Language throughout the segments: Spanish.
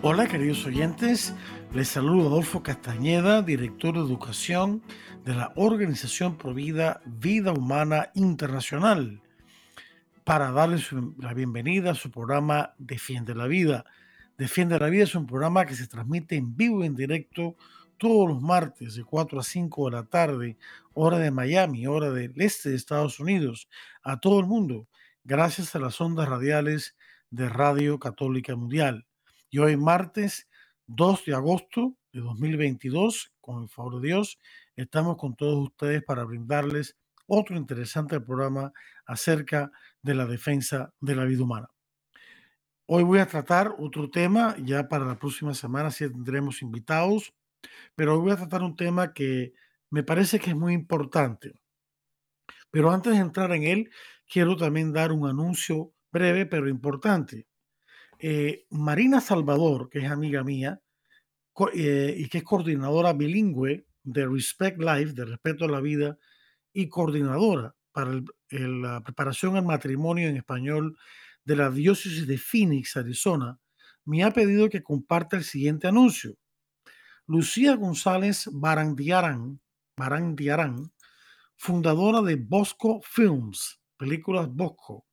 Hola queridos oyentes, les saludo Adolfo Castañeda, director de educación de la Organización Provida Vida Humana Internacional, para darles la bienvenida a su programa Defiende la Vida. Defiende la Vida es un programa que se transmite en vivo y en directo todos los martes de 4 a 5 de la tarde, hora de Miami, hora del este de Estados Unidos, a todo el mundo, gracias a las ondas radiales de Radio Católica Mundial. Y hoy martes 2 de agosto de 2022, con el favor de Dios, estamos con todos ustedes para brindarles otro interesante programa acerca de la defensa de la vida humana. Hoy voy a tratar otro tema, ya para la próxima semana sí tendremos invitados, pero hoy voy a tratar un tema que me parece que es muy importante. Pero antes de entrar en él, quiero también dar un anuncio breve pero importante. Eh, Marina Salvador, que es amiga mía eh, y que es coordinadora bilingüe de Respect Life, de Respeto a la Vida, y coordinadora para la preparación al matrimonio en español de la diócesis de Phoenix, Arizona, me ha pedido que comparta el siguiente anuncio. Lucía González Barandiarán, Barandiarán fundadora de Bosco Films, películas Bosco,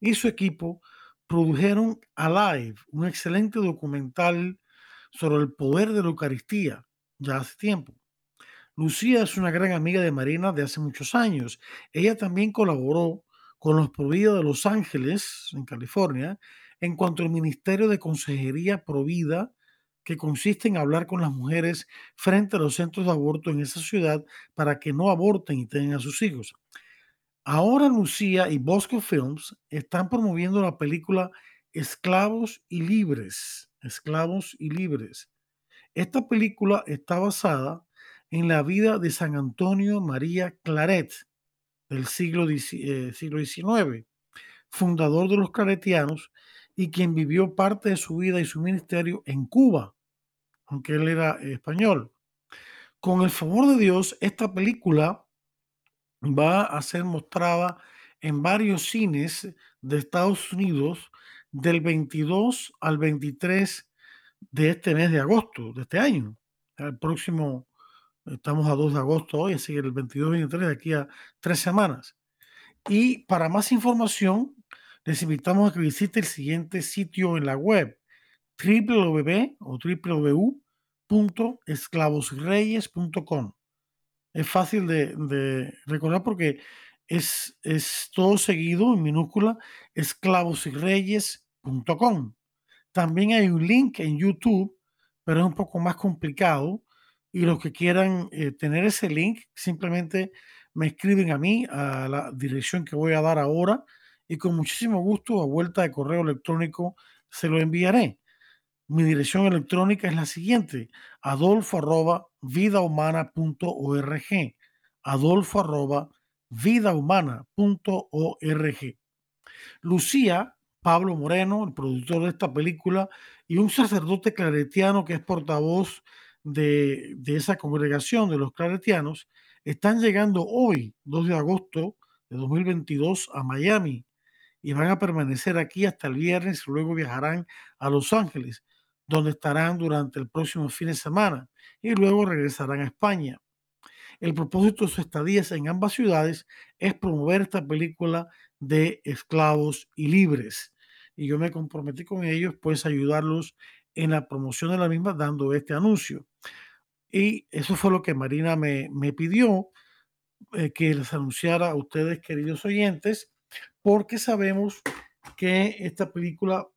y su equipo produjeron Alive, un excelente documental sobre el poder de la Eucaristía, ya hace tiempo. Lucía es una gran amiga de Marina de hace muchos años. Ella también colaboró con los Provida de Los Ángeles, en California, en cuanto al Ministerio de Consejería Provida, que consiste en hablar con las mujeres frente a los centros de aborto en esa ciudad para que no aborten y tengan a sus hijos. Ahora Lucía y Bosco Films están promoviendo la película Esclavos y Libres. Esclavos y Libres. Esta película está basada en la vida de San Antonio María Claret del siglo, XIX, eh, fundador de los claretianos y quien vivió parte de su vida y su ministerio en Cuba, aunque él era español. Con el favor de Dios, esta película va a ser mostrada en varios cines de Estados Unidos del 22 al 23 de este mes de agosto, de este año. El próximo, estamos a 2 de agosto hoy, así que el 22-23 de aquí a tres semanas. Y para más información, les invitamos a que visite el siguiente sitio en la web, www o www.esclavosreyes.com es fácil de, recordar porque es, todo seguido en minúscula, esclavosyreyes.com. También hay un link en YouTube, pero es un poco más complicado. Y los que quieran eh, tener ese link, simplemente me escriben a mí, a la dirección que voy a dar ahora, y con muchísimo gusto, a vuelta de correo electrónico, se lo enviaré. Mi dirección electrónica es la siguiente, adolfo arroba vidahumana.org, adolfo arroba vidahumana.org. Lucía, Pablo Moreno, el productor de esta película, y un sacerdote claretiano que es portavoz de, de esa congregación de los claretianos, están llegando hoy, 2 de agosto de 2022, a Miami y van a permanecer aquí hasta el viernes, luego viajarán a Los Ángeles donde estarán durante el próximo fin de semana y luego regresarán a España. El propósito de sus estadías en ambas ciudades es promover esta película de esclavos y libres. Y yo me comprometí con ellos, pues, ayudarlos en la promoción de la misma dando este anuncio. Y eso fue lo que Marina me, pidió eh, que les anunciara a ustedes, queridos oyentes, porque sabemos que esta película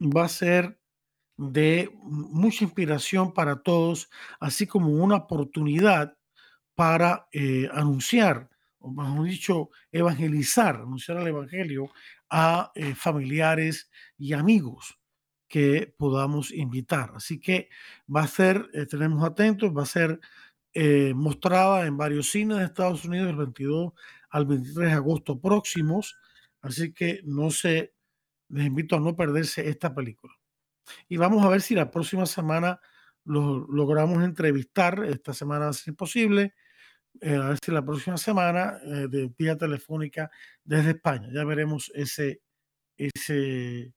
va a ser de mucha inspiración para todos, así como una oportunidad para eh, anunciar, o mejor dicho, evangelizar, anunciar el Evangelio a eh, familiares y amigos que podamos invitar. Así que va a ser, tenemos atentos, va a ser eh, mostrada en varios cines de Estados Unidos el 22 al 23 de agosto próximos. Así que no se, les invito a no perderse esta película. Y vamos a ver si la próxima semana lo logramos entrevistar. Esta semana, si es posible. Eh, a ver si la próxima semana de vía telefónica desde España. Ya veremos ese, ese,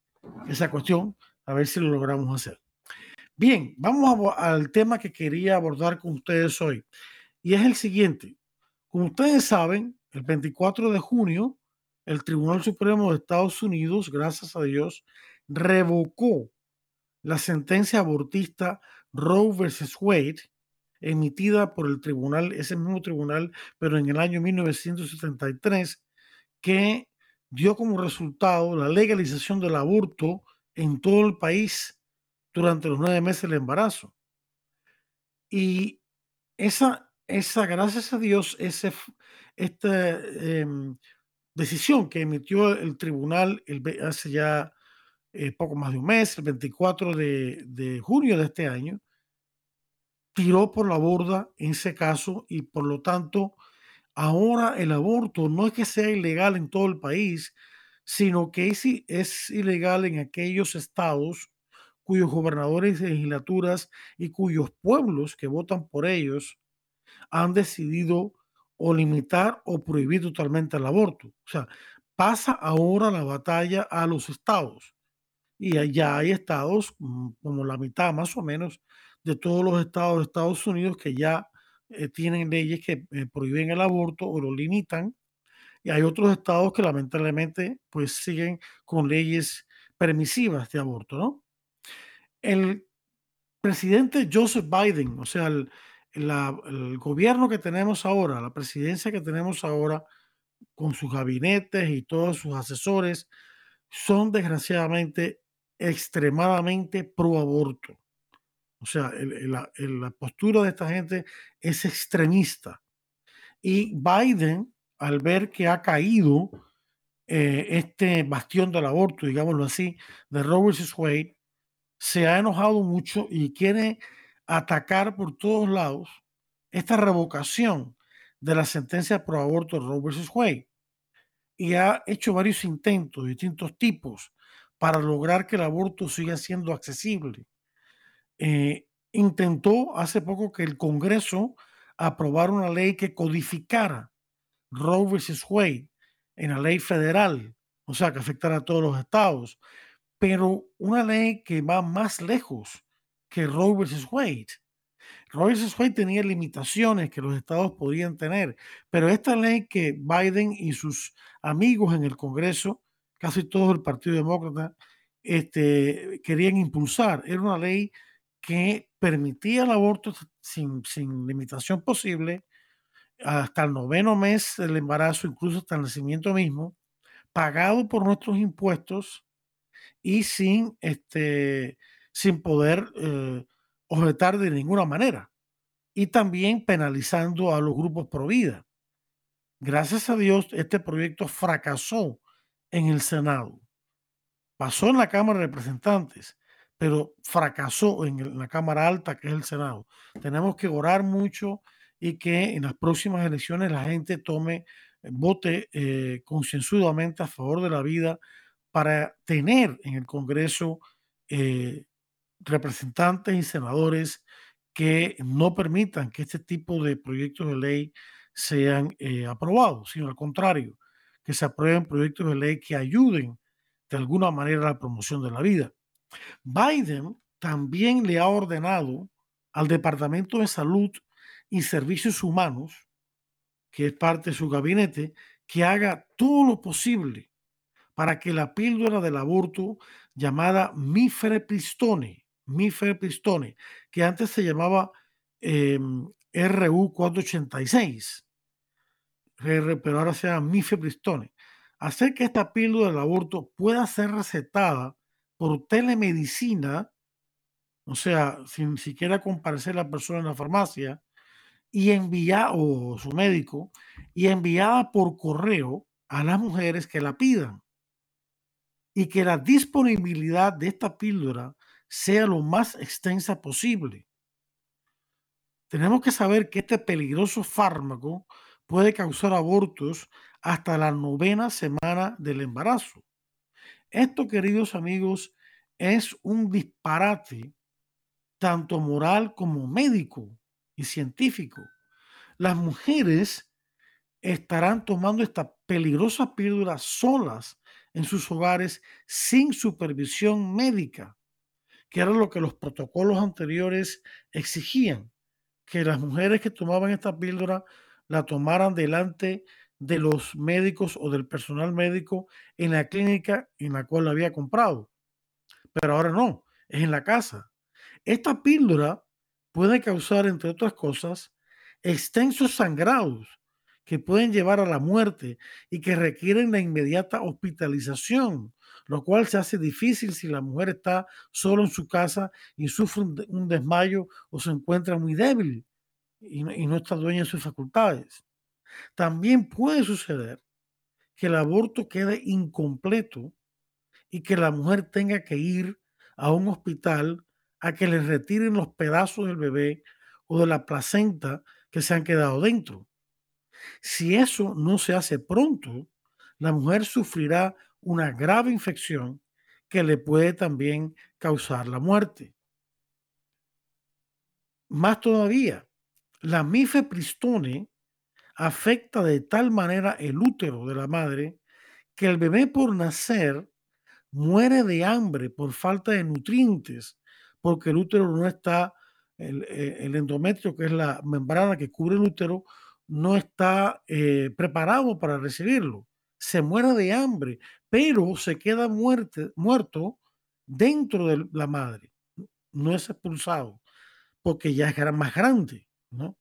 esa cuestión, a ver si lo logramos hacer. Bien, vamos al tema que quería abordar con ustedes hoy. Y es el siguiente. Como ustedes saben, el 24 de junio, el Tribunal Supremo de Estados Unidos, gracias a Dios, revocó la sentencia abortista Roe versus Wade, emitida por el tribunal, ese mismo tribunal, pero en el año 1973, que dio como resultado la legalización del aborto en todo el país durante los nueve meses del embarazo. Y esa, esa gracias a Dios, ese, esta em, decisión que emitió el tribunal el, hace ya eh, poco más de un mes, el 24 de, de junio de este año, tiró por la borda en ese caso y por lo tanto ahora el aborto no es que sea ilegal en todo el país, sino que es, es ilegal en aquellos estados cuyos gobernadores legislaturas y cuyos pueblos que votan por ellos han decidido o limitar o prohibir totalmente el aborto. O sea, pasa ahora la batalla a los estados. Y allá hay estados, mm, como la mitad más o menos, de todos los estados de Estados Unidos que ya eh, tienen leyes que eh, prohíben el aborto o lo limitan. Y hay otros estados que lamentablemente pues siguen con leyes permisivas de aborto, ¿no? el presidente Joseph Biden, o sea, el, gobierno que tenemos ahora, la presidencia que tenemos ahora, con sus gabinetes y todos sus asesores, son desgraciadamente extremadamente pro aborto. O sea, la, postura de esta gente es extremista. Y Biden, al ver que ha caído eh, este bastión del aborto, digámoslo así, de Robert Wade, se ha enojado mucho y quiere atacar por todos lados esta revocación de la sentencia pro aborto Roe vs. Wade y ha hecho varios intentos de distintos tipos para lograr que el aborto siga siendo accesible. Eh, intentó hace poco que el Congreso aprobara una ley que codificara Roe vs. Wade en la ley federal, o sea, que afectara a todos los estados, pero una ley que va más lejos que Roe vs. Wade. Roe vs. Wade tenía limitaciones que los estados podían tener, pero esta ley que Biden y sus amigos en el Congreso, casi todo el Partido Demócrata, este, querían impulsar, era una ley que permitía el aborto sin, sin limitación posible hasta el noveno mes del embarazo, incluso hasta el nacimiento mismo, pagado por nuestros impuestos y sin, este, sin poder eh, objetar de ninguna manera. Y también penalizando a los grupos pro vida. Gracias a Dios, este proyecto fracasó en el Senado. Pasó en la Cámara de Representantes, pero fracasó en la Cámara Alta, que es el Senado. Tenemos que orar mucho y que en las próximas elecciones la gente tome, vote eh, concienzudamente a favor de la vida para tener en el Congreso eh, representantes y senadores que no permitan que este tipo de proyectos de ley sean eh, aprobados, sino al contrario, que se aprueben proyectos de ley que ayuden de alguna manera a la promoción de la vida. Biden también le ha ordenado al Departamento de Salud y Servicios Humanos, que es parte de su gabinete, que haga todo lo posible para que la píldora del aborto llamada mifepristone, mifepristone, que antes se llamaba RU 486, pero ahora se llama mifepristone, hacer que esta píldora del aborto pueda ser recetada por telemedicina, o sea, sin siquiera comparecer la persona en la farmacia, y enviar, o su médico, y enviada por correo a las mujeres que la pidan y que la disponibilidad de esta píldora sea lo más extensa posible. Tenemos que saber que este peligroso fármaco puede causar abortos hasta la novena semana del embarazo. Esto, queridos amigos, es un disparate tanto moral como médico y científico. Las mujeres estarán tomando esta peligrosa píldora solas en sus hogares sin supervisión médica, que era lo que los protocolos anteriores exigían, que las mujeres que tomaban esta píldora la tomaran delante de los médicos o del personal médico en la clínica en la cual la había comprado. Pero ahora no, es en la casa. Esta píldora puede causar, entre otras cosas, extensos sangrados que pueden llevar a la muerte y que requieren la inmediata hospitalización, lo cual se hace difícil si la mujer está solo en su casa y sufre un, desmayo o se encuentra muy débil y no está dueña de sus facultades. También puede suceder que el aborto quede incompleto y que la mujer tenga que ir a un hospital a que le retiren los pedazos del bebé o de la placenta que se han quedado dentro. Si eso no se hace pronto, la mujer sufrirá una grave infección que le puede también causar la muerte. Más todavía, la mifepristone afecta de tal manera el útero de la madre que el bebé por nacer muere de hambre por falta de nutrientes, porque el útero no está, el, eh, endometrio, que es la membrana que cubre el útero, no está eh, preparado para recibirlo. Se muere de hambre, pero se queda muerte, muerto dentro de la madre. No es expulsado, porque ya es más grande, ¿no?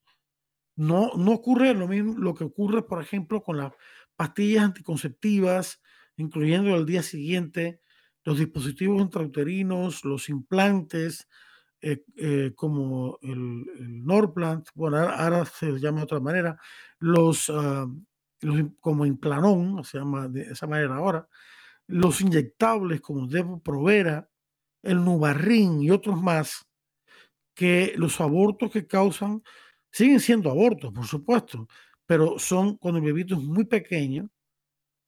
No, no ocurre lo mismo lo que ocurre, por ejemplo, con las pastillas anticonceptivas, incluyendo el día siguiente, los dispositivos intrauterinos, los implantes, eh, eh, como el, Norplant, bueno, ahora, se llama de otra manera, los, ah, como Implanón, se llama de esa manera ahora, los inyectables como Depo Provera, el Nubarrin y otros más, que los abortos que causan Siguen siendo abortos, por supuesto, pero son cuando el bebito es muy pequeño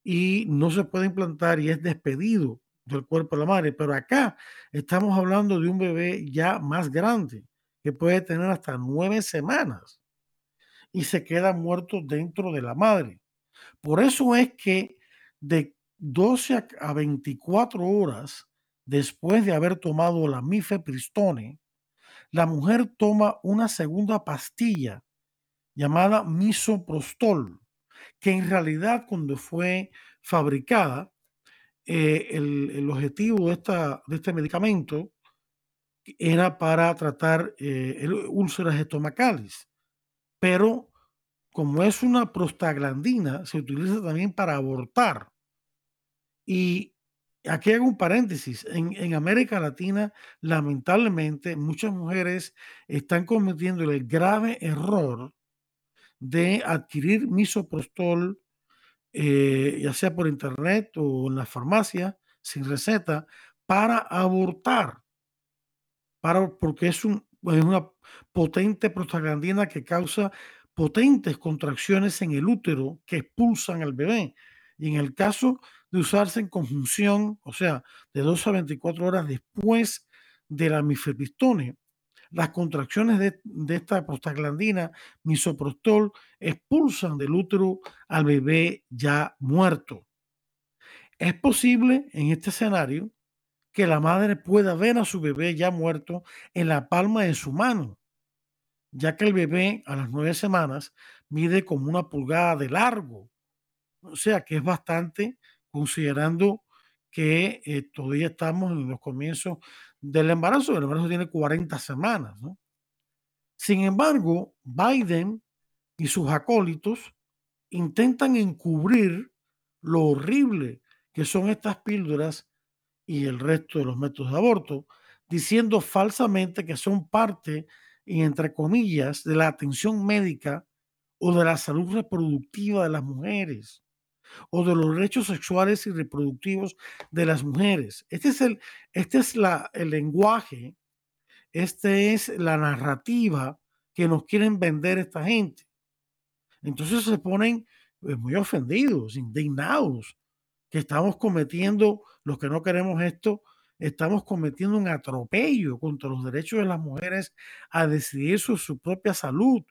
y no se puede implantar y es despedido del cuerpo de la madre. Pero acá estamos hablando de un bebé ya más grande, que puede tener hasta nueve semanas y se queda muerto dentro de la madre. Por eso es que de 12 a 24 horas después de haber tomado la mifepristone, la mujer toma una segunda pastilla llamada misoprostol, que en realidad cuando fue fabricada, eh, el, objetivo de, esta, de este medicamento era para tratar eh, úlceras estomacales, pero como es una prostaglandina, se utiliza también para abortar. Y aquí hago un paréntesis. En, América Latina, lamentablemente, muchas mujeres están cometiendo el grave error de adquirir misoprostol, eh, ya sea por internet o en la farmacia, sin receta, para abortar. Para, porque es, un, es una potente prostaglandina que causa potentes contracciones en el útero que expulsan al bebé. Y en el caso de usarse en conjunción, o sea, de 2 a 24 horas después de la mifepristone. Las contracciones de, esta prostaglandina, misoprostol, expulsan del útero al bebé ya muerto. Es posible en este escenario que la madre pueda ver a su bebé ya muerto en la palma de su mano, ya que el bebé a las nueve semanas mide como una pulgada de largo, o sea que es bastante considerando que eh, todavía estamos en los comienzos del embarazo. El embarazo tiene 40 semanas. Sin embargo, Biden y sus acólitos intentan encubrir lo horrible que son estas píldoras y el resto de los métodos de aborto, diciendo falsamente que son parte, y entre comillas, de la atención médica o de la salud reproductiva de las mujeres o de los derechos sexuales y reproductivos de las mujeres. Este es el, este es la, el lenguaje, esta es la narrativa que nos quieren vender esta gente. Entonces se ponen eh, muy ofendidos, indignados, que estamos cometiendo, los que no queremos esto, estamos cometiendo un atropello contra los derechos de las mujeres a decidir sobre su propia salud,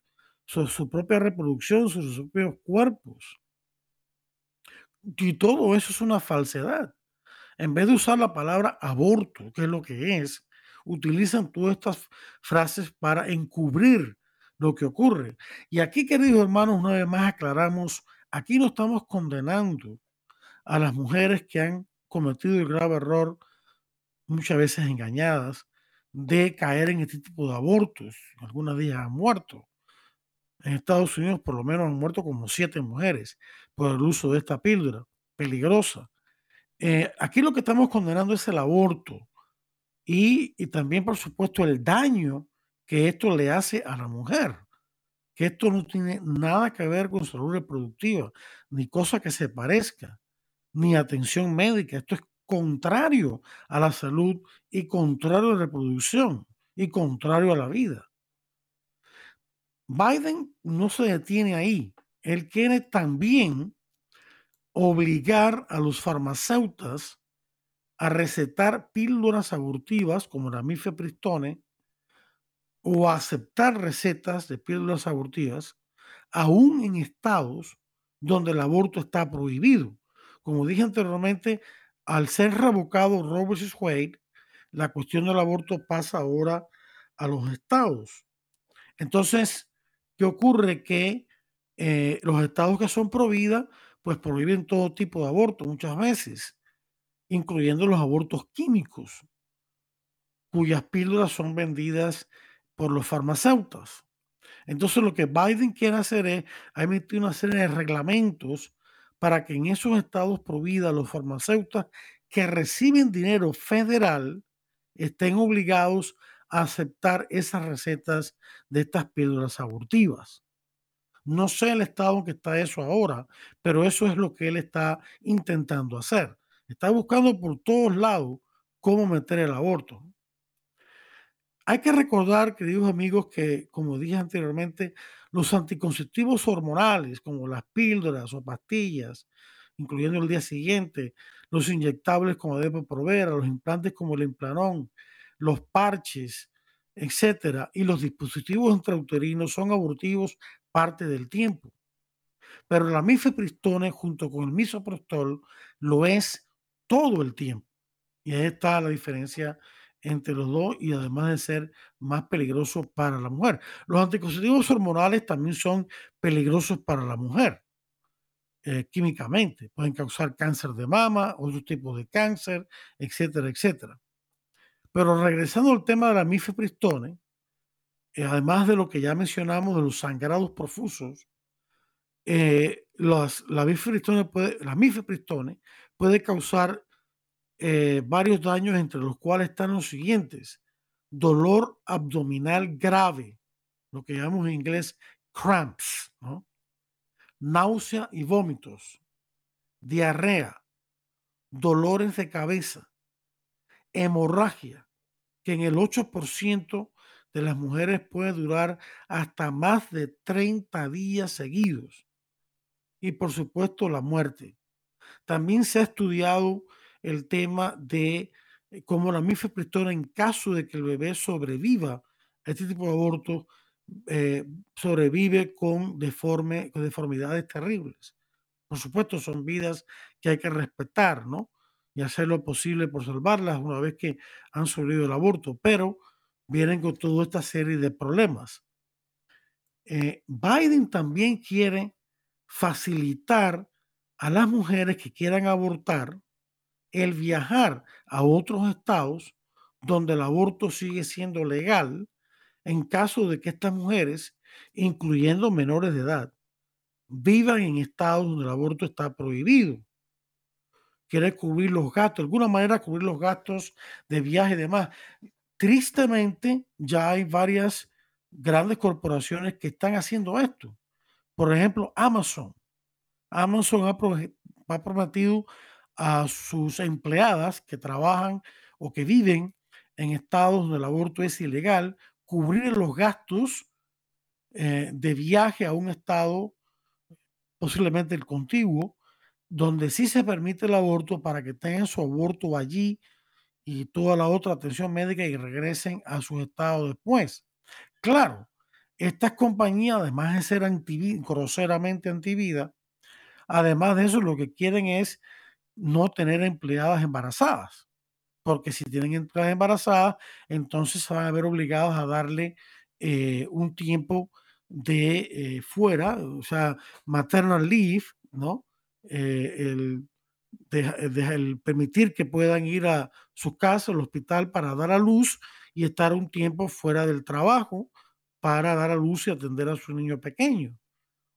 sobre su propia reproducción, sobre sus propios cuerpos. Y todo eso es una falsedad. En vez de usar la palabra aborto, que es lo que es, utilizan todas estas frases para encubrir lo que ocurre. Y aquí, queridos hermanos, una vez más aclaramos, aquí no estamos condenando a las mujeres que han cometido el grave error, muchas veces engañadas, de caer en este tipo de abortos. Algunas de ellas han muerto. En Estados Unidos por lo menos han muerto como siete mujeres por el uso de esta píldora peligrosa. Eh, aquí lo que estamos condenando es el aborto y, y también, por supuesto, el daño que esto le hace a la mujer, que esto no tiene nada que ver con salud reproductiva, ni cosa que se parezca, ni atención médica. Esto es contrario a la salud y contrario a la reproducción y contrario a la vida. Biden no se detiene ahí. Él quiere también obligar a los farmacéuticos a recetar píldoras abortivas como la mifepristone o aceptar recetas de píldoras abortivas, aún en estados donde el aborto está prohibido. Como dije anteriormente, al ser revocado Roe vs. Wade, la cuestión del aborto pasa ahora a los estados. Entonces, ¿qué ocurre? Que eh, los estados que son pro vida, pues prohíben todo tipo de aborto muchas veces, incluyendo los abortos químicos, cuyas píldoras son vendidas por los farmacéuticos. Entonces lo que Biden quiere hacer es emitir una serie de reglamentos para que en esos estados prohibidos los farmacéuticos que reciben dinero federal estén obligados a aceptar esas recetas de estas píldoras abortivas. No sé el estado en que está eso ahora, pero eso es lo que él está intentando hacer. Está buscando por todos lados cómo meter el aborto. Hay que recordar, queridos amigos, que, como dije anteriormente, los anticonceptivos hormonales, como las píldoras o pastillas, incluyendo el día siguiente, los inyectables como Depo Provera, los implantes como el implanón, los parches, etcétera, y los dispositivos intrauterinos son abortivos parte del tiempo. Pero la mifepristone junto con el misoprostol lo es todo el tiempo. Y ahí está la diferencia entre los dos y además de ser más peligroso para la mujer. Los anticonceptivos hormonales también son peligrosos para la mujer eh, químicamente. Pueden causar cáncer de mama, otros tipos de cáncer, etcétera, etcétera. Pero regresando al tema de la mifepristone, además de lo que ya mencionamos de los sangrados profusos, eh, la, mifepristone puede, la mifepristone puede causar eh, varios daños, entre los cuales están los siguientes. Dolor abdominal grave, lo que llamamos en inglés cramps, náusea y vómitos, diarrea, dolores de cabeza, hemorragia, que en el 8% de las mujeres puede durar hasta más de 30 días seguidos. Y por supuesto la muerte. También se ha estudiado el tema de eh, cómo la mifepristona, en caso de que el bebé sobreviva a este tipo de aborto, eh, sobrevive con, deforme, con deformidades terribles. Por supuesto, son vidas que hay que respetar, ¿no? Y hacer lo posible por salvarlas una vez que han sobrevivido el aborto, pero vienen con toda esta serie de problemas. Eh, Biden también quiere facilitar a las mujeres que quieran abortar el viajar a otros estados donde el aborto sigue siendo legal en caso de que estas mujeres, incluyendo menores de edad, vivan en estados donde el aborto está prohibido. Quiere cubrir los gastos, de alguna manera cubrir los gastos de viaje y demás. Tristemente, ya hay varias grandes corporaciones que están haciendo esto. Por ejemplo, Amazon. Amazon ha prometido a sus empleadas que trabajan o que viven en estados donde el aborto es ilegal, cubrir los gastos eh, de viaje a un estado, posiblemente el contiguo, donde sí se permite el aborto para que tengan su aborto allí y toda la otra atención médica y regresen a su estado después. Claro, estas compañías, además de ser groseramente antivida, además de eso, lo que quieren es no tener empleadas embarazadas, porque si tienen empleadas embarazadas, entonces se van a ver obligados a darle eh, un tiempo de eh, fuera, o sea, maternal leave, ¿no? Eh, el, el, permitir que puedan ir a su casa, al hospital, para dar a luz y estar un tiempo fuera del trabajo para dar a luz y atender a su niño pequeño.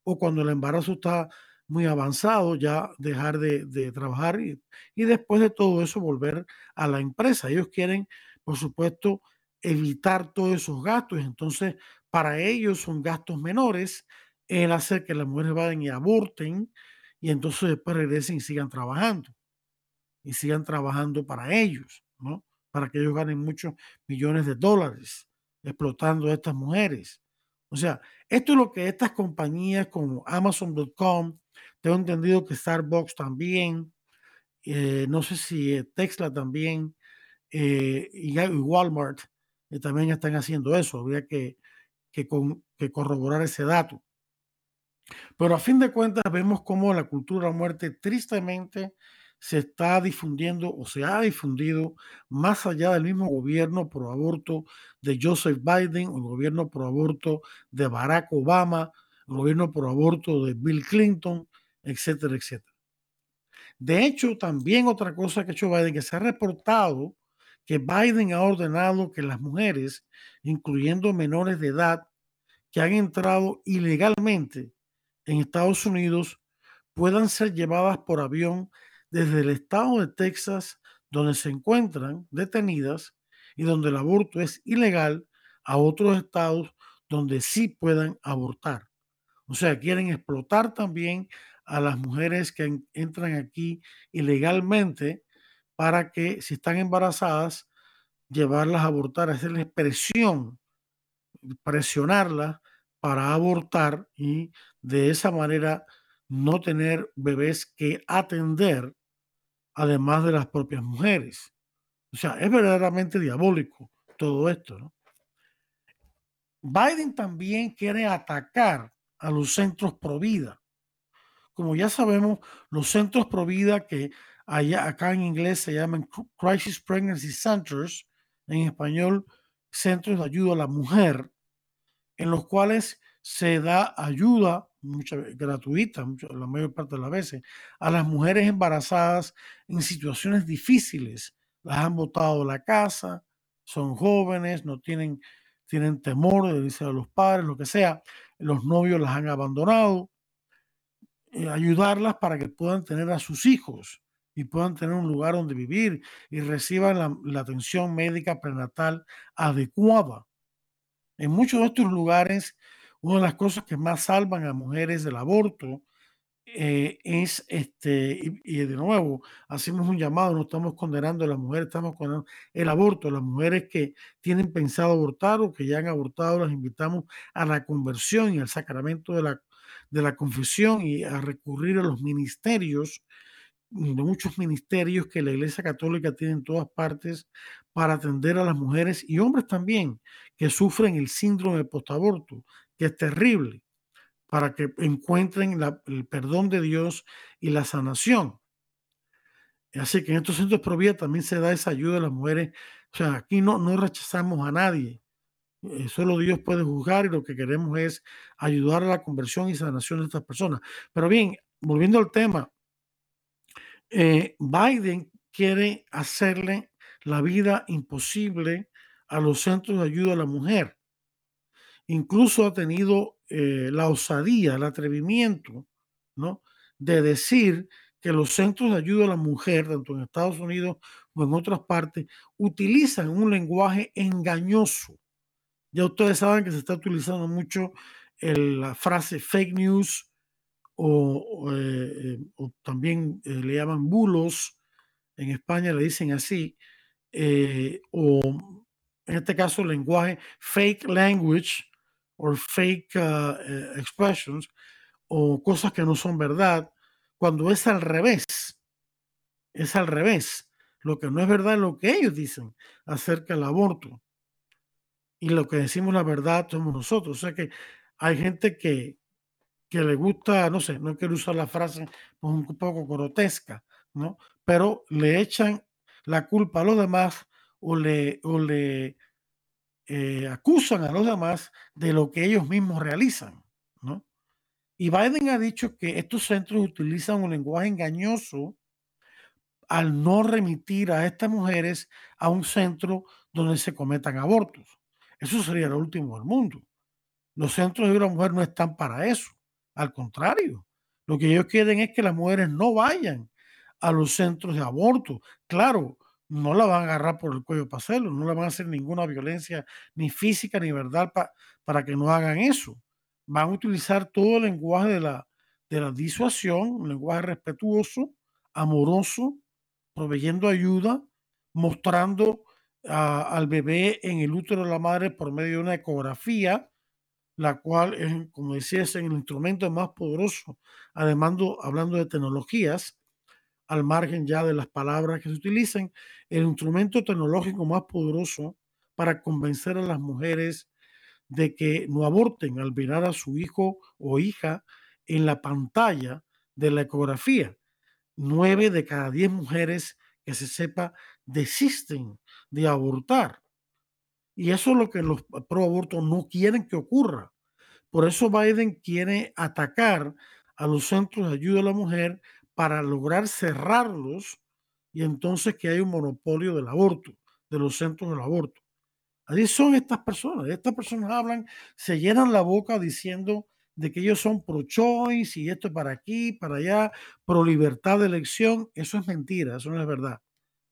O cuando el embarazo está muy avanzado, ya dejar de, trabajar y, y, después de todo eso volver a la empresa. Ellos quieren, por supuesto, evitar todos esos gastos. Entonces, para ellos son gastos menores el hacer que las mujeres vayan y aborten y entonces después regresen y sigan trabajando. Y sigan trabajando para ellos, ¿no? Para que ellos ganen muchos millones de dólares explotando a estas mujeres. O sea, esto es lo que estas compañías como Amazon.com, tengo entendido que Starbucks también, eh, no sé si eh, Tesla también, eh, y Walmart también están haciendo eso. Habría que, corroborar ese dato. Pero a fin de cuentas vemos cómo la cultura muerte tristemente se está difundiendo o se ha difundido más allá del mismo gobierno pro aborto de Joseph Biden o el gobierno pro aborto de Barack Obama, el gobierno pro aborto de Bill Clinton, etcétera, etcétera. De hecho, también otra cosa que ha hecho Biden, que se ha reportado que Biden ha ordenado que las mujeres, incluyendo menores de edad, que han entrado ilegalmente en Estados Unidos, puedan ser llevadas por avión desde el estado de Texas, donde se encuentran detenidas y donde el aborto es ilegal, a otros estados donde sí puedan abortar. O sea, quieren explotar también a las mujeres que entran aquí ilegalmente para que si están embarazadas, llevarlas a abortar, hacerles presión, presionarlas para abortar y de esa manera no tener bebés que atender además de las propias mujeres. O sea, es verdaderamente diabólico todo esto. Biden también quiere atacar a los centros pro vida. Como ya sabemos, los centros pro vida que allá, acá en inglés se llaman Crisis Pregnancy Centers, en español, centros de ayuda a la mujer, en los cuales se da ayuda mucha, gratuita, la mayor parte de las veces, a las mujeres embarazadas en situaciones difíciles. Las han botado la casa, son jóvenes, no tienen, tienen temor de irse a los padres, lo que sea. Los novios las han abandonado. Eh, ayudarlas para que puedan tener a sus hijos y puedan tener un lugar donde vivir y reciban la atención médica prenatal adecuada. En muchos de estos lugares una de las cosas que más salvan a mujeres del aborto eh, es, este, y, de nuevo, hacemos un llamado, no estamos condenando a las mujeres, estamos condenando el aborto, las mujeres que tienen pensado abortar o que ya han abortado, las invitamos a la conversión y al sacramento de la, de la confesión y a recurrir a los ministerios, de muchos ministerios que la Iglesia Católica tiene en todas partes para atender a las mujeres y hombres también que sufren el síndrome postaborto, que es terrible, para que encuentren el perdón de Dios y la sanación. Así que en estos centros pro también se da esa ayuda a las mujeres. O sea, aquí no, no rechazamos a nadie. Eh, solo Dios puede juzgar y lo que queremos es ayudar a la conversión y sanación de estas personas. Pero bien, volviendo al tema, eh, Biden quiere hacerle la vida imposible a los centros de ayuda a la mujer incluso ha tenido eh, la osadía, el atrevimiento, ¿no? De decir que los centros de ayuda a la mujer, tanto en Estados Unidos o en otras partes, utilizan un lenguaje engañoso. Ya ustedes saben que se está utilizando mucho la frase fake news o, eh, también le llaman bulos, en España le dicen así, o en este caso lenguaje fake language o fake uh, expressions o cosas que no son verdad, cuando es al revés, es al revés. Lo que no es verdad es lo que ellos dicen acerca del aborto. Y lo que decimos la verdad somos nosotros. O sea que hay gente que, que le gusta, no sé, no quiero usar la frase pues, un poco grotesca, ¿no? Pero le echan la culpa a los demás o le, o le eh, acusan a los demás de lo que ellos mismos realizan, ¿no? Y Biden ha dicho que estos centros utilizan un lenguaje engañoso al no remitir a estas mujeres a un centro donde se cometan abortos. Eso sería lo último del mundo. Los centros de la mujer no están para eso. Al contrario, lo que ellos quieren es que las mujeres no vayan a los centros de aborto. Claro, no la van a agarrar por el cuello para hacerlo, no le van a hacer ninguna violencia, ni física ni verdad, para que no hagan eso. Van a utilizar todo el lenguaje de la, de la disuasión, un lenguaje respetuoso, amoroso, proveyendo ayuda, mostrando al bebé en el útero de la madre por medio de una ecografía, la cual es, como decía, es el instrumento más poderoso, además hablando de tecnologías, al margen ya de las palabras que se utilizan, el instrumento tecnológico más poderoso para convencer a las mujeres de que no aborten al mirar a su hijo o hija en la pantalla de la ecografía nueve de cada diez mujeres que se sepa desisten de abortar. Y eso es lo que los pro abortos no quieren que ocurra. Por eso Biden quiere atacar a los centros de ayuda a la mujer para lograr cerrarlos y entonces que haya un monopolio del aborto, de los centros del aborto. Así son estas personas. Estas personas hablan, se llenan la boca diciendo de que ellos son pro choice y esto para aquí, para allá, pro libertad de elección, eso es mentira, eso no es verdad.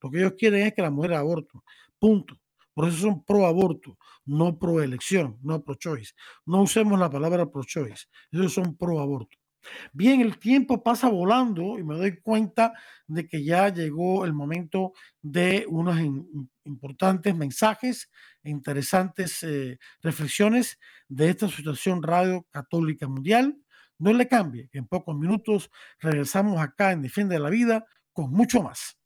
Lo que ellos quieren es que la mujer aborte, punto. Por eso son pro aborto, no pro elección, no pro choice. No usemos la palabra pro choice, ellos son pro aborto. Bien, el tiempo pasa volando y me doy cuenta de que ya llegó el momento de unos importantes mensajes interesantes eh, reflexiones de esta situación Radio Católica Mundial. No le cambie, en pocos minutos regresamos acá en Defiende la Vida con mucho más.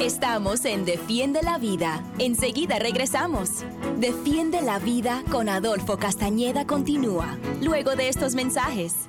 Estamos en Defiende la Vida. Enseguida regresamos. Defiende la Vida con Adolfo Castañeda continúa, luego de estos mensajes.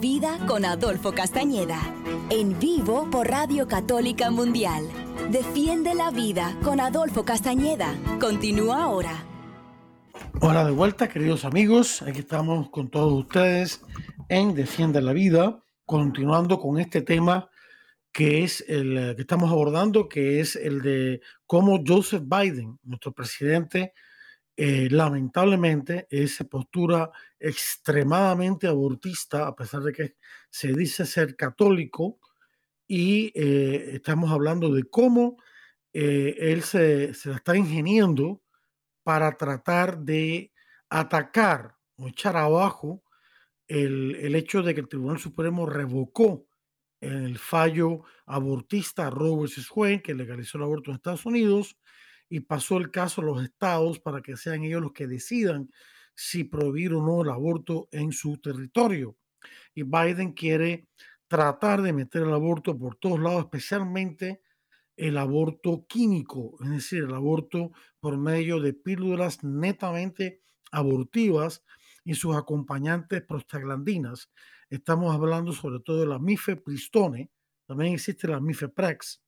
Vida con Adolfo Castañeda. En vivo por Radio Católica Mundial. Defiende la Vida con Adolfo Castañeda. Continúa ahora. Hola de vuelta, queridos amigos. Aquí estamos con todos ustedes en Defiende la Vida, continuando con este tema que es el que estamos abordando, que es el de cómo Joseph Biden, nuestro presidente, eh, lamentablemente esa postura extremadamente abortista, a pesar de que se dice ser católico, y eh, estamos hablando de cómo eh, él se, se la está ingeniando para tratar de atacar o echar abajo el, el hecho de que el Tribunal Supremo revocó el fallo abortista Roe vs. Wade, que legalizó el aborto en Estados Unidos, y pasó el caso a los estados para que sean ellos los que decidan si prohibir o no el aborto en su territorio. Y Biden quiere tratar de meter el aborto por todos lados, especialmente el aborto químico, es decir, el aborto por medio de píldoras netamente abortivas y sus acompañantes prostaglandinas. Estamos hablando sobre todo de la mifepristone, también existe la mifeprex,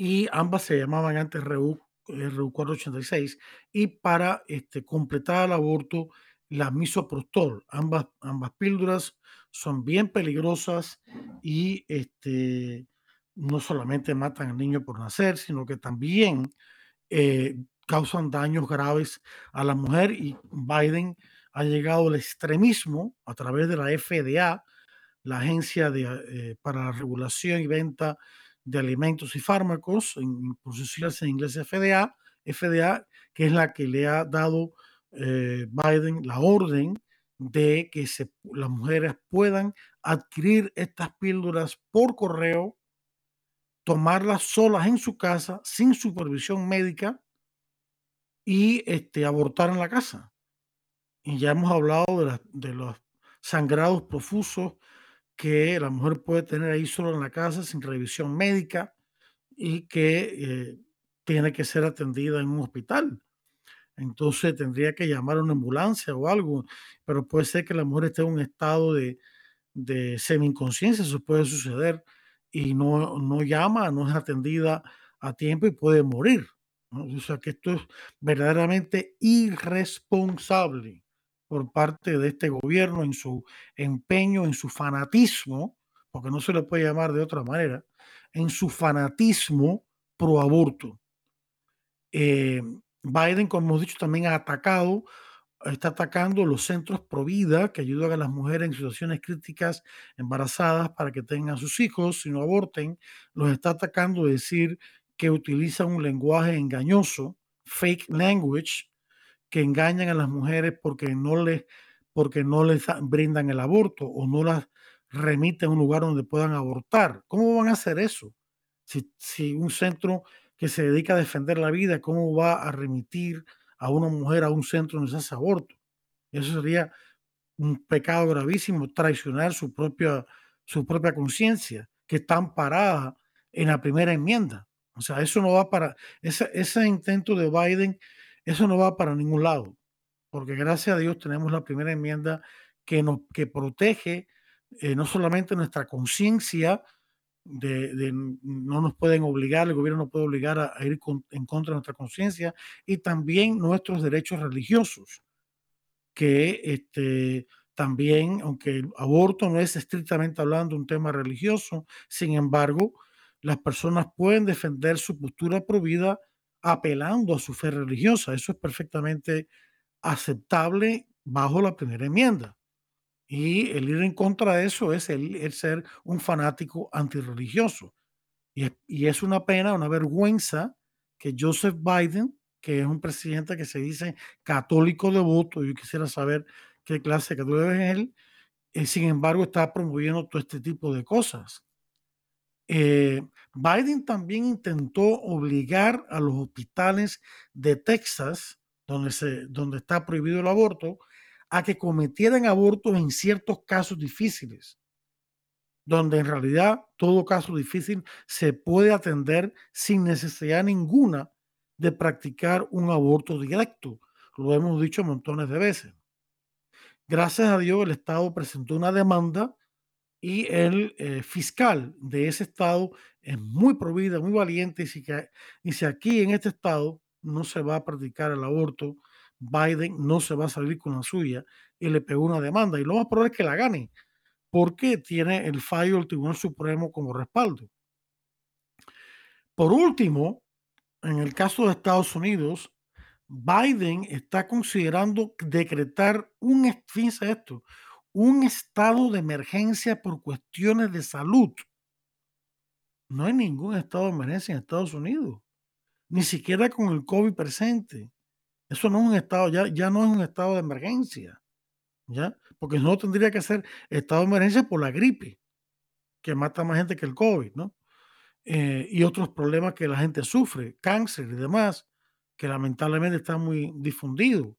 y ambas se llamaban antes RU, 486 y para este, completar el aborto la misoprostol. Ambas, ambas píldoras son bien peligrosas y este, no solamente matan al niño por nacer, sino que también eh, causan daños graves a la mujer y Biden ha llegado al extremismo a través de la FDA, la Agencia de, eh, para la Regulación y Venta de alimentos y fármacos, en, por en inglés FDA, FDA, que es la que le ha dado eh, Biden la orden de que se, las mujeres puedan adquirir estas píldoras por correo, tomarlas solas en su casa, sin supervisión médica, y este, abortar en la casa. Y ya hemos hablado de, de los sangrados profusos que la mujer puede tener ahí solo en la casa sin revisión médica y que eh, tiene que ser atendida en un hospital. Entonces tendría que llamar a una ambulancia o algo, pero puede ser que la mujer esté en un estado de, de semi-inconsciencia, eso puede suceder, y no, no llama, no es atendida a tiempo y puede morir. O sea que esto es verdaderamente irresponsable por parte de este gobierno en su empeño, en su fanatismo, porque no se le puede llamar de otra manera, en su fanatismo pro aborto. Eh, Biden, como hemos dicho, también ha atacado, está atacando los centros pro vida que ayudan a las mujeres en situaciones críticas embarazadas para que tengan sus hijos y no aborten. Los está atacando decir que utilizan un lenguaje engañoso, fake language, que engañan a las mujeres porque no les, porque no les brindan el aborto o no las remiten a un lugar donde puedan abortar. ¿Cómo van a hacer eso? Si, si un centro que se dedica a defender la vida, ¿cómo va a remitir a una mujer a un centro donde se hace aborto? Eso sería un pecado gravísimo, traicionar su propia, su propia conciencia, que está amparada en la primera enmienda. O sea, eso no va para, ese, ese intento de Biden eso no va para ningún lado, porque gracias a Dios tenemos la primera enmienda que, protege eh, no solamente nuestra conciencia, de, no nos pueden obligar, el gobierno no puede obligar a, ir en contra de nuestra conciencia, y también nuestros derechos religiosos, que este, también, aunque el aborto no es estrictamente hablando un tema religioso, sin embargo, las personas pueden defender su postura prohibida apelando a su fe religiosa. Eso es perfectamente aceptable bajo la primera enmienda. Y el ir en contra de eso es el, ser un fanático antirreligioso. Y es, una pena, una vergüenza que Joseph Biden, que es un presidente que se dice católico devoto, yo quisiera saber qué clase de católico es él, eh, sin embargo está promoviendo todo este tipo de cosas. Eh, Biden también intentó obligar a los hospitales de Texas, donde, se, donde está prohibido el aborto, a que cometieran abortos en ciertos casos difíciles, donde en realidad todo caso difícil se puede atender sin necesidad ninguna de practicar un aborto directo. Lo hemos dicho montones de veces. Gracias a Dios el Estado presentó una demanda y el eh, fiscal de ese estado es muy provida, muy valiente, y si, que, y si aquí en este estado no se va a practicar el aborto, Biden no se va a salir con la suya y le pegó una demanda. Y lo más probable es que la gane, porque tiene el fallo del Tribunal Supremo como respaldo. Por último, en el caso de Estados Unidos, Biden está considerando decretar un, fíjense esto, un estado de emergencia por cuestiones de salud. No hay ningún estado de emergencia en Estados Unidos, ni siquiera con el COVID presente. Eso no es un estado, ya, ya no es un estado de emergencia, ¿ya? Porque no tendría que ser estado de emergencia por la gripe, que mata más gente que el COVID, ¿no? Eh, y otros problemas que la gente sufre, cáncer y demás, que lamentablemente están muy difundidos.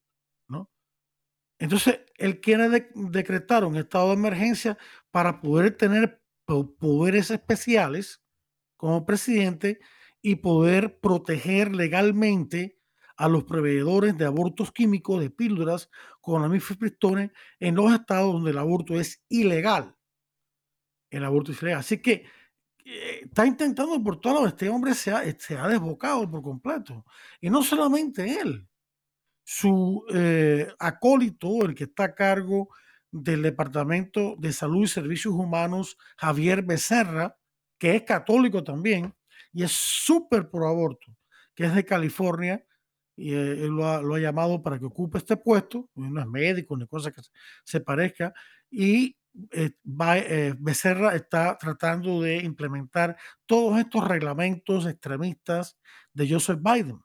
Entonces, él quiere decretar un estado de emergencia para poder tener poderes especiales como presidente y poder proteger legalmente a los proveedores de abortos químicos, de píldoras con la mifepristone en los estados donde el aborto es ilegal. El aborto es ilegal. Así que eh, está intentando por todo este hombre se ha desbocado por completo. Y no solamente él su eh, acólito, el que está a cargo del Departamento de Salud y Servicios Humanos, Javier Becerra, que es católico también y es súper pro aborto, que es de California, y eh, él lo ha, llamado para que ocupe este puesto, no es médico ni cosa que se, parezca, y eh, Becerra está tratando de implementar todos estos reglamentos extremistas de Joseph Biden.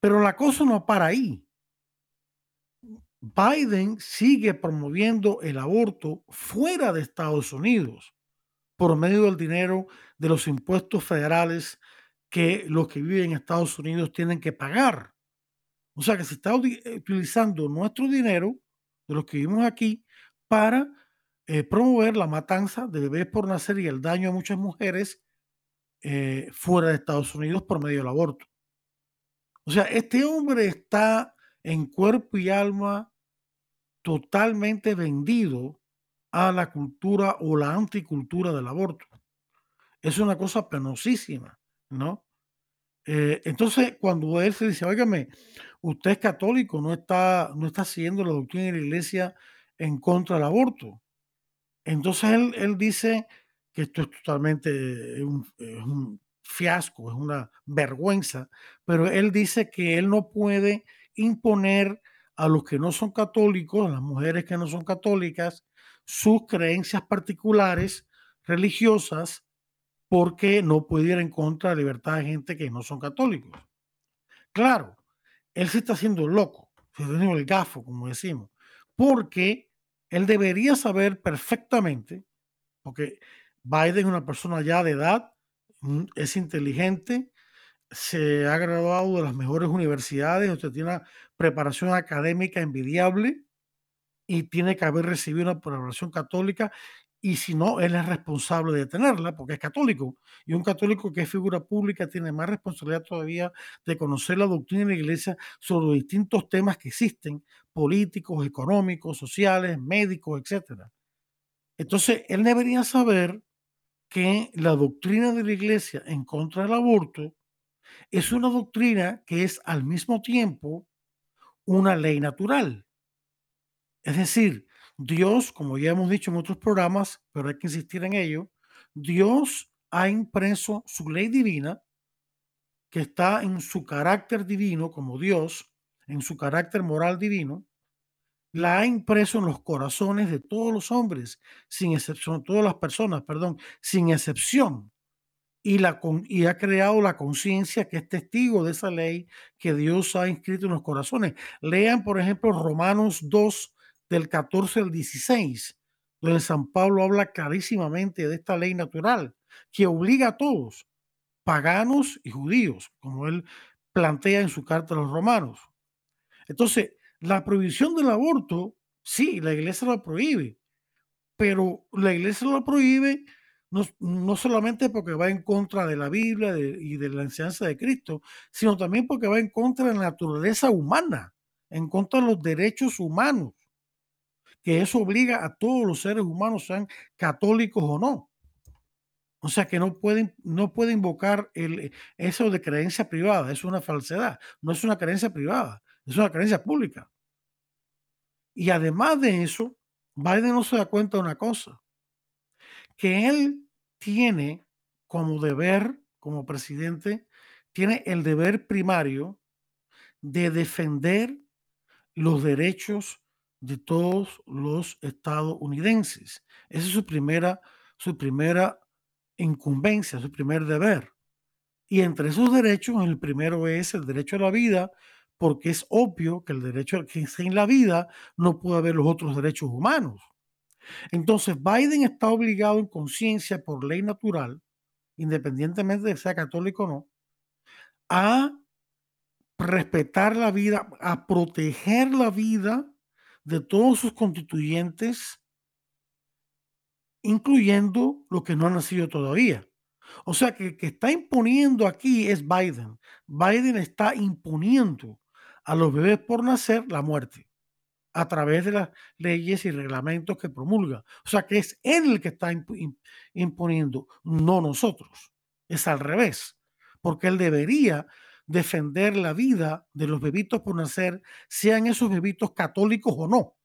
Pero la cosa no para ahí. Biden sigue promoviendo el aborto fuera de Estados Unidos por medio del dinero de los impuestos federales que los que viven en Estados Unidos tienen que pagar. O sea que se está utilizando nuestro dinero de los que vivimos aquí para eh, promover la matanza de bebés por nacer y el daño a muchas mujeres eh, fuera de Estados Unidos por medio del aborto. O sea, este hombre está en cuerpo y alma totalmente vendido a la cultura o la anticultura del aborto. Es una cosa penosísima, ¿no? Eh, entonces, cuando él se dice, óigame, usted es católico, no está, no está siguiendo la doctrina de la iglesia en contra del aborto. Entonces él, dice que esto es totalmente un fiasco, es una vergüenza, pero él dice que él no puede imponer a los que no son católicos, a las mujeres que no son católicas, sus creencias particulares religiosas porque no puede ir en contra de la libertad de gente que no son católicos. Claro, él se está haciendo loco, se está haciendo el gafo, como decimos, porque él debería saber perfectamente, porque Biden es una persona ya de edad, es inteligente, se ha graduado de las mejores universidades, usted tiene una preparación académica envidiable y tiene que haber recibido una preparación católica y si no, él es responsable de tenerla porque es católico. Y un católico que es figura pública tiene más responsabilidad todavía de conocer la doctrina de la iglesia sobre los distintos temas que existen, políticos, económicos, sociales, médicos, etc. Entonces, él debería saber que la doctrina de la iglesia en contra del aborto es una doctrina que es al mismo tiempo una ley natural. Es decir, Dios, como ya hemos dicho en otros programas, pero hay que insistir en ello, Dios ha impreso su ley divina, que está en su carácter divino como Dios, en su carácter moral divino, la ha impreso en los corazones de todos los hombres, sin excepción, todas las personas, perdón, sin excepción. Y, la, ha creado la conciencia que es testigo de esa ley que Dios ha inscrito en los corazones. Lean, por ejemplo, Romanos 2, del 14 al 16, donde San Pablo habla clarísimamente de esta ley natural que obliga a todos, paganos y judíos, como él plantea en su carta a los romanos. Entonces, la prohibición del aborto, sí, la iglesia lo prohíbe, pero la iglesia lo prohíbe no, solamente porque va en contra de la Biblia y de la enseñanza de Cristo, sino también porque va en contra de la naturaleza humana, en contra de los derechos humanos. que eso obliga a todos los seres humanos, sean católicos o no. O sea que no pueden, no puede invocar el, eso de creencia privada, es una falsedad, no es una creencia privada, es una creencia pública. Y además de eso, Biden no se da cuenta de una cosa, que él tiene como deber, como presidente, tiene el deber primario de defender los derechos de todos los estadounidenses. Esa es su primera, su primera incumbencia, su primer deber. Y entre esos derechos, el primero es el derecho a la vida, porque es obvio que el derecho a que sin la vida no puede haber los otros derechos humanos. Entonces, Biden está obligado en conciencia por ley natural, independientemente de sea católico o no, a respetar la vida, a proteger la vida de todos sus constituyentes, incluyendo los que no han nacido todavía. O sea que el que está imponiendo aquí es Biden. Biden está imponiendo a los bebés por nacer la muerte a través de las leyes y reglamentos que promulga. O sea que es él el que está imponiendo, no nosotros. Es al revés, porque él debería defender la vida de los bebitos por nacer, sean esos bebitos católicos o no,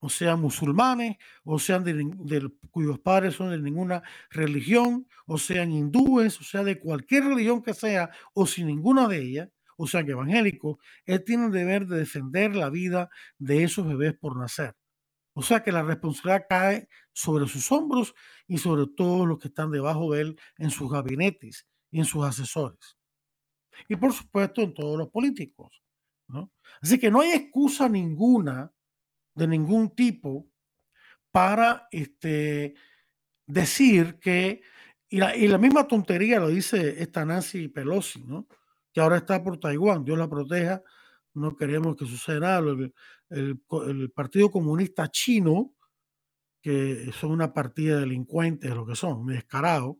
o sean musulmanes, o sean de, cuyos padres son de ninguna religión, o sean hindúes, o sea, de cualquier religión que sea, o sin ninguna de ellas, o sean evangélicos, él tiene el deber de defender la vida de esos bebés por nacer. O sea que la responsabilidad cae sobre sus hombros y sobre todos los que están debajo de él en sus gabinetes y en sus asesores y por supuesto en todos los políticos. ¿no? Así que no hay excusa ninguna de ningún tipo para este, decir que, y la, y la, misma tontería lo dice esta Nancy Pelosi, ¿no? Que ahora está por Taiwán, Dios la proteja, no queremos que suceda. El, el, el Partido Comunista Chino, que son una partida de delincuentes, lo que son, descarados,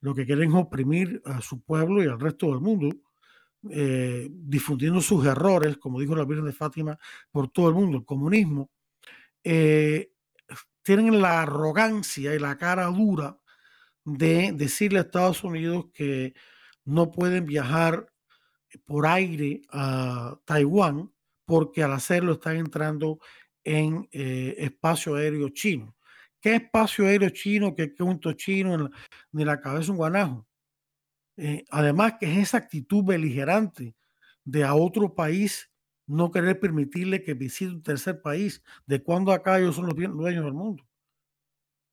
lo que quieren es oprimir a su pueblo y al resto del mundo, eh, difundiendo sus errores, como dijo la Virgen de Fátima, por todo el mundo, el comunismo, eh, tienen la arrogancia y la cara dura de decirle a Estados Unidos que no pueden viajar por aire a Taiwán porque al hacerlo están entrando en eh, espacio aéreo chino. ¿Qué espacio aéreo chino? ¿Qué punto chino en la, la cabeza un guanajo? Eh, además que es esa actitud beligerante de a otro país no querer permitirle que visite un tercer país, de cuando acá ellos son los dueños del mundo.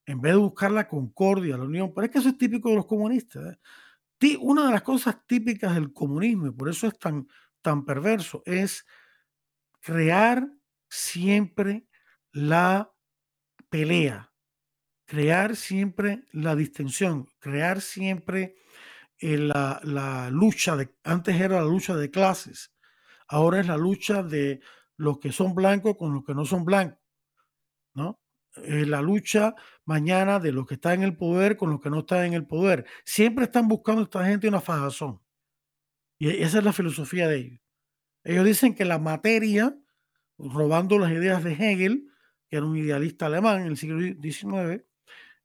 En vez de buscar la concordia, la unión, pero es que eso es típico de los comunistas. ¿eh? Una de las cosas típicas del comunismo, y por eso es tan, tan perverso, es crear siempre la pelea, crear siempre la distensión, crear siempre la, la, lucha de, antes era la lucha de clases, ahora es la lucha de los que son blancos con los que no son blancos, ¿no? La lucha mañana de los que están en el poder con los que no están en el poder. Siempre están buscando esta gente una fajazón. Y esa es la filosofía de ellos. Ellos dicen que la materia, robando las ideas de Hegel, que era un idealista alemán en el siglo XIX,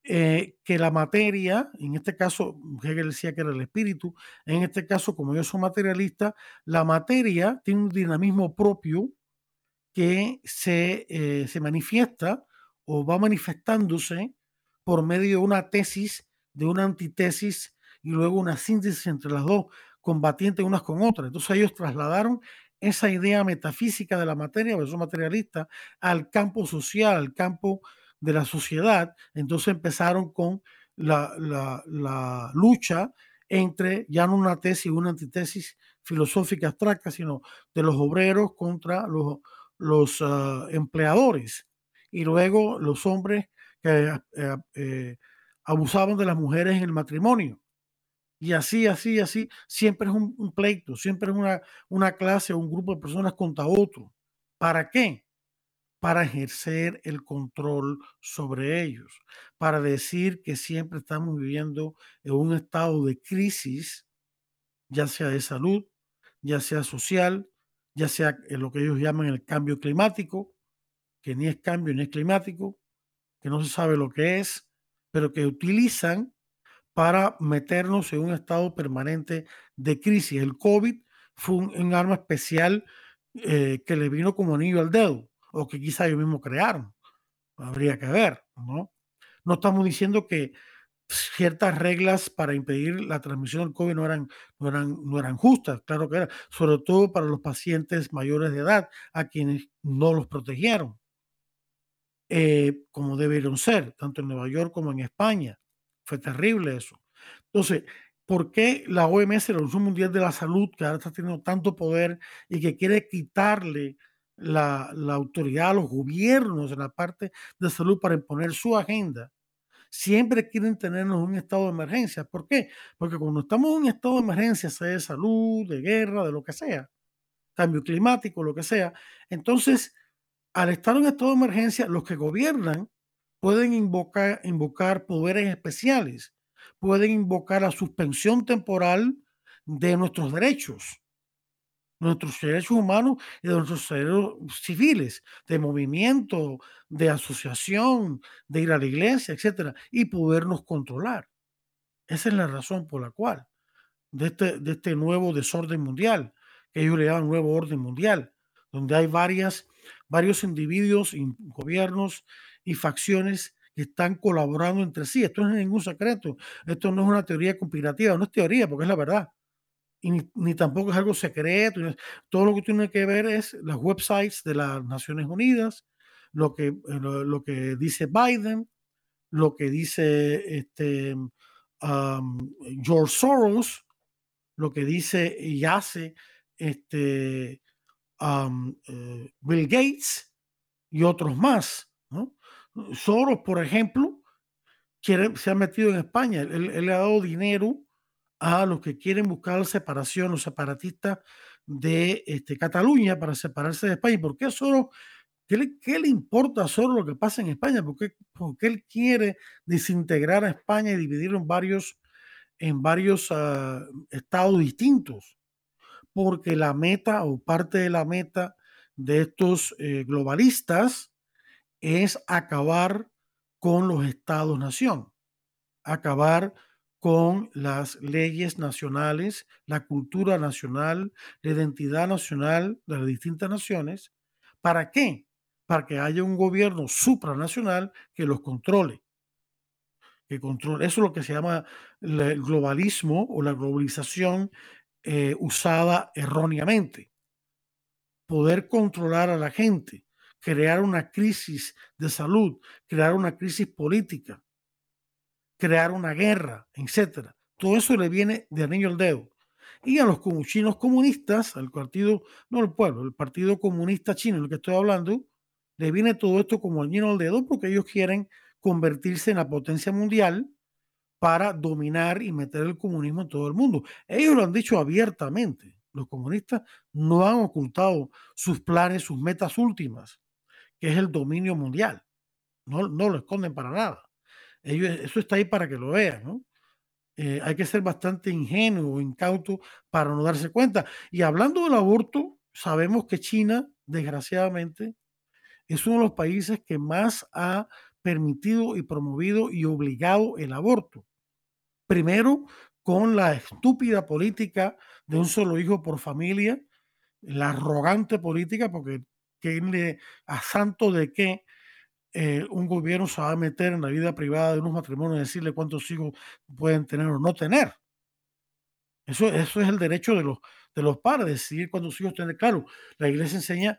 eh, que la materia, en este caso, Hegel decía que era el espíritu, en este caso, como yo soy materialista, la materia tiene un dinamismo propio que se, eh, se manifiesta o va manifestándose por medio de una tesis, de una antitesis y luego una síntesis entre las dos, combatientes unas con otras. Entonces ellos trasladaron esa idea metafísica de la materia, eso materialista, al campo social, al campo de la sociedad, entonces empezaron con la, lucha entre ya no una tesis, una antitesis filosófica abstracta, sino de los obreros contra los, los ah, empleadores. Y luego los hombres que eh, eh, abusaban de las mujeres en el matrimonio. Y así, así, así, siempre es un, pleito, siempre es una, una clase o un grupo de personas contra otro. ¿Para qué? para ejercer el control sobre ellos, para decir que siempre estamos viviendo en un estado de crisis, ya sea de salud, ya sea social, ya sea en lo que ellos llaman el cambio climático, que ni es cambio ni es climático, que no se sabe lo que es, pero que utilizan para meternos en un estado permanente de crisis. El COVID fue un, arma especial eh, que le vino como anillo al dedo, o que quizá ellos mismos crearon. Habría que ver, ¿no? No estamos diciendo que ciertas reglas para impedir la transmisión del COVID no eran, no eran, no eran justas, claro que eran, sobre todo para los pacientes mayores de edad, a quienes no los protegieron, eh, como debieron ser, tanto en Nueva York como en España. Fue terrible eso. Entonces, ¿por qué la OMS, la Organización Mundial de la Salud, que ahora está teniendo tanto poder y que quiere quitarle la, autoridad a los gobiernos en la parte de salud para imponer su agenda? siempre quieren tenernos en un estado de emergencia. ¿Por qué? Porque cuando estamos en un estado de emergencia, sea de salud, de guerra, de lo que sea, cambio climático, lo que sea, entonces, al estar en estado de emergencia, los que gobiernan pueden invocar, invocar poderes especiales, pueden invocar la suspensión temporal de nuestros derechos nuestros derechos humanos y de nuestros derechos civiles, de movimiento, de asociación, de ir a la iglesia, etcétera, y podernos controlar. Esa es la razón por la cual de este, de este nuevo desorden mundial, que ellos le llaman nuevo orden mundial, donde hay varias, varios individuos, gobiernos y facciones que están colaborando entre sí. Esto no es ningún secreto, esto no es una teoría conspirativa, no es teoría, porque es la verdad y ni, tampoco es algo secreto. Todo lo que tiene que ver es las websites de las Naciones Unidas, lo que, eh, lo, que dice Biden, lo que dice este, George Soros, lo que dice y hace este, eh, Bill Gates y otros más. Soros, por ejemplo, quiere, se ha metido en España. él le ha dado dinero a los que quieren buscar la separación, los separatistas de este, Cataluña para separarse de España. ¿Por qué solo? ¿Qué le, importa solo lo que pasa en España? ¿Por qué, porque él quiere desintegrar a España y dividirlo en varios, en varios ah, estados distintos? Porque la meta o parte de la meta de estos eh, globalistas es acabar con los estados-nación, acabar con las leyes nacionales, la cultura nacional, la identidad nacional de las distintas naciones. ¿Para qué? Para que haya un gobierno supranacional que los controle. Que controle. Eso es lo que se llama el globalismo o la globalización eh, usada erróneamente. Poder controlar a la gente, crear una crisis de salud, crear una crisis política crear una guerra, etcétera. Todo eso le viene de anillo al dedo. Y a los chinos comunistas, al partido, no el pueblo, el Partido Comunista Chino, el que estoy hablando, le viene todo esto como anillo al dedo porque ellos quieren convertirse en la potencia mundial para dominar y meter el comunismo en todo el mundo. Ellos lo han dicho abiertamente. Los comunistas no han ocultado sus planes, sus metas últimas, que es el dominio mundial. No, no lo esconden para nada eso está ahí para que lo vean, ¿no? Eh, hay que ser bastante ingenuo, incauto para no darse cuenta. Y hablando del aborto, sabemos que China, desgraciadamente, es uno de los países que más ha permitido y promovido y obligado el aborto. Primero, con la estúpida política de un solo hijo por familia, la arrogante política, porque tiene a santo de que eh, un gobierno se va a meter en la vida privada de unos matrimonios y decirle cuántos hijos pueden tener o no tener. Eso, eso es el derecho de los, de los padres, decidir cuántos hijos tener. Claro, la iglesia enseña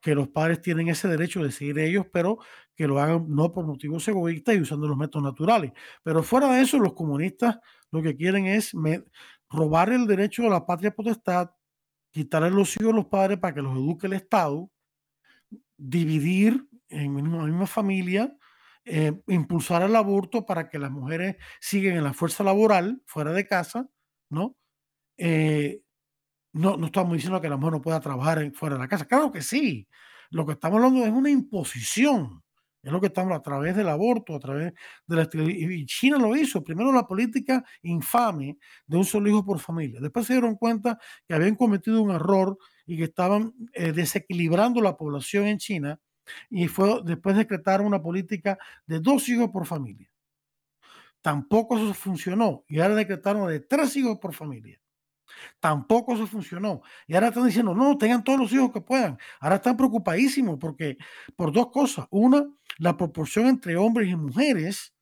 que los padres tienen ese derecho de decidir ellos, pero que lo hagan no por motivos egoístas y usando los métodos naturales. Pero fuera de eso, los comunistas lo que quieren es robar el derecho a la patria potestad, quitarle los hijos a los padres para que los eduque el Estado, dividir en la misma familia, eh, impulsar el aborto para que las mujeres sigan en la fuerza laboral fuera de casa, ¿no? Eh, no, no estamos diciendo que la mujer no pueda trabajar fuera de la casa. Claro que sí. Lo que estamos hablando es una imposición. Es lo que estamos a través del aborto, a través de la y China lo hizo. Primero la política infame de un solo hijo por familia. Después se dieron cuenta que habían cometido un error y que estaban eh, desequilibrando la población en China y fue después decretar una política de dos hijos por familia. Tampoco eso funcionó y ahora decretaron de tres hijos por familia. Tampoco eso funcionó. Y ahora están diciendo, no, tengan todos los hijos que puedan. Ahora están preocupadísimos porque por dos cosas. Una, la proporción entre hombres y mujeres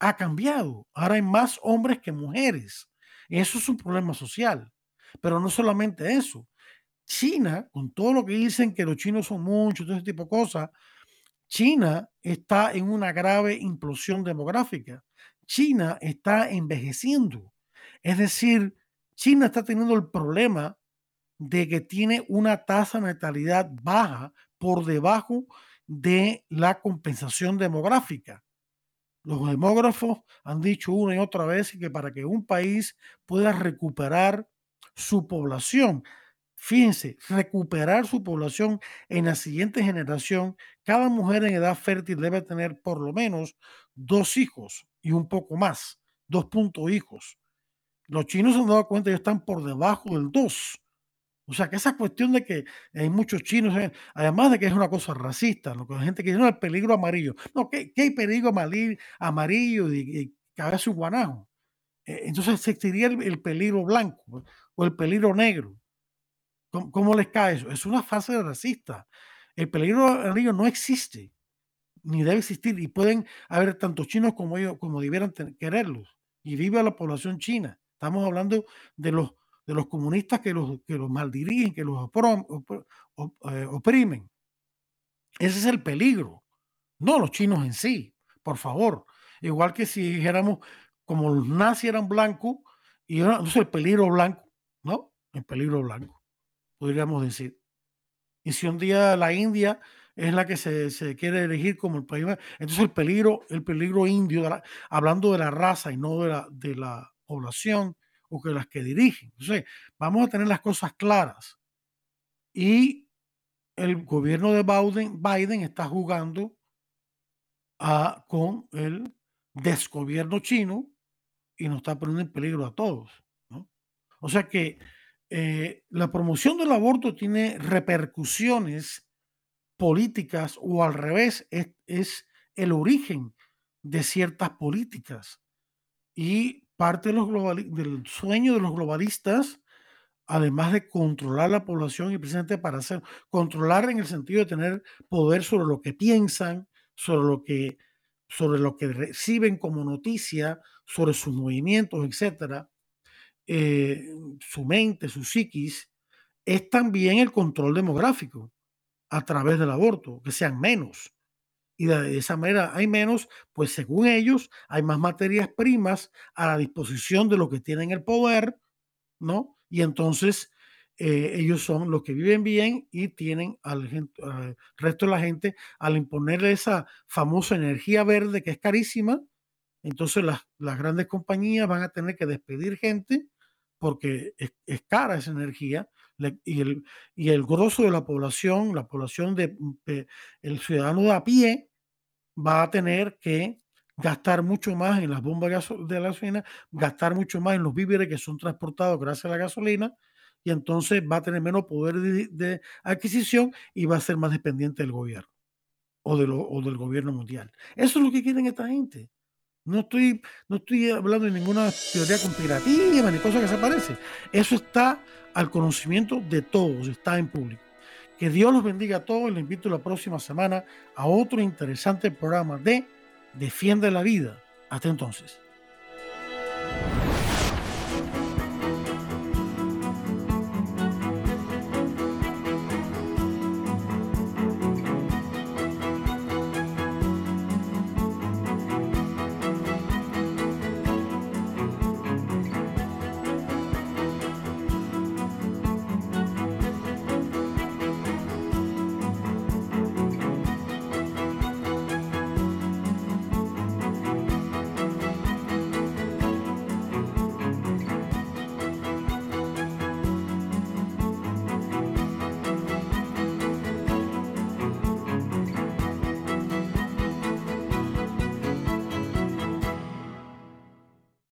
ha cambiado. Ahora hay más hombres que mujeres. Eso es un problema social. Pero no solamente eso. China, con todo lo que dicen que los chinos son muchos, todo ese tipo de cosas, China está en una grave implosión demográfica. China está envejeciendo. Es decir, China está teniendo el problema de que tiene una tasa de natalidad baja por debajo de la compensación demográfica. Los demógrafos han dicho una y otra vez que para que un país pueda recuperar su población, fíjense, recuperar su población en la siguiente generación, cada mujer en edad fértil debe tener por lo menos dos hijos y un poco más, dos puntos hijos. Los chinos se han dado cuenta que están por debajo del 2. O sea, que esa cuestión de que hay muchos chinos, eh, además de que es una cosa racista, que la gente que dice, no, el peligro amarillo. No, ¿qué, qué peligro amarillo y, cabeza guanajo? Eh, entonces existiría el, el, peligro blanco o el peligro negro. ¿Cómo, ¿Cómo, les cae eso? Es una fase racista. El peligro amarillo no existe, ni debe existir, y pueden haber tantos chinos como ellos, como debieran quererlos. Y vive la población china. Estamos hablando de los de los comunistas que los, que los maldirigen, que los eh, oprimen. Ese es el peligro, no los chinos en sí, por favor. Igual que si dijéramos, como los nazis eran blancos, y entonces el peligro blanco, ¿no? El peligro blanco, podríamos decir. Y si un día la India es la que se, se quiere elegir como el país, entonces el peligro, el peligro indio, hablando de la raza y no de la, de la población, o que las que dirigen. Entonces, vamos a tener las cosas claras. Y el gobierno de Biden, está jugando a, con el desgobierno chino y nos está poniendo en peligro a todos. ¿no? O sea que eh, la promoción del aborto tiene repercusiones políticas o al revés, es, es el origen de ciertas políticas. Y parte de los del sueño de los globalistas, además de controlar la población y precisamente para hacer, controlar en el sentido de tener poder sobre lo que piensan, sobre lo que, sobre lo que reciben como noticia, sobre sus movimientos, etcétera, eh, su mente, su psiquis, es también el control demográfico a través del aborto, que sean menos y de esa manera hay menos, pues según ellos hay más materias primas a la disposición de los que tienen el poder, ¿no? Y entonces eh, ellos son los que viven bien y tienen al, resto de la gente al imponerle esa famosa energía verde que es carísima, entonces las, las grandes compañías van a tener que despedir gente porque es, es cara esa energía y el, y el grosso de la población, la población de, el ciudadano de a pie, va a tener que gastar mucho más en las bombas de gasolina, gastar mucho más en los víveres que son transportados gracias a la gasolina, y entonces va a tener menos poder de, adquisición y va a ser más dependiente del gobierno o, del gobierno mundial. Eso es lo que quieren esta gente. No estoy, no estoy hablando de ninguna teoría conspirativa ni cosa que se parece. Eso está al conocimiento de todos, está en público. Que Dios los bendiga a todos. Les invito la próxima semana a otro interesante programa de Defiende la Vida. Hasta entonces.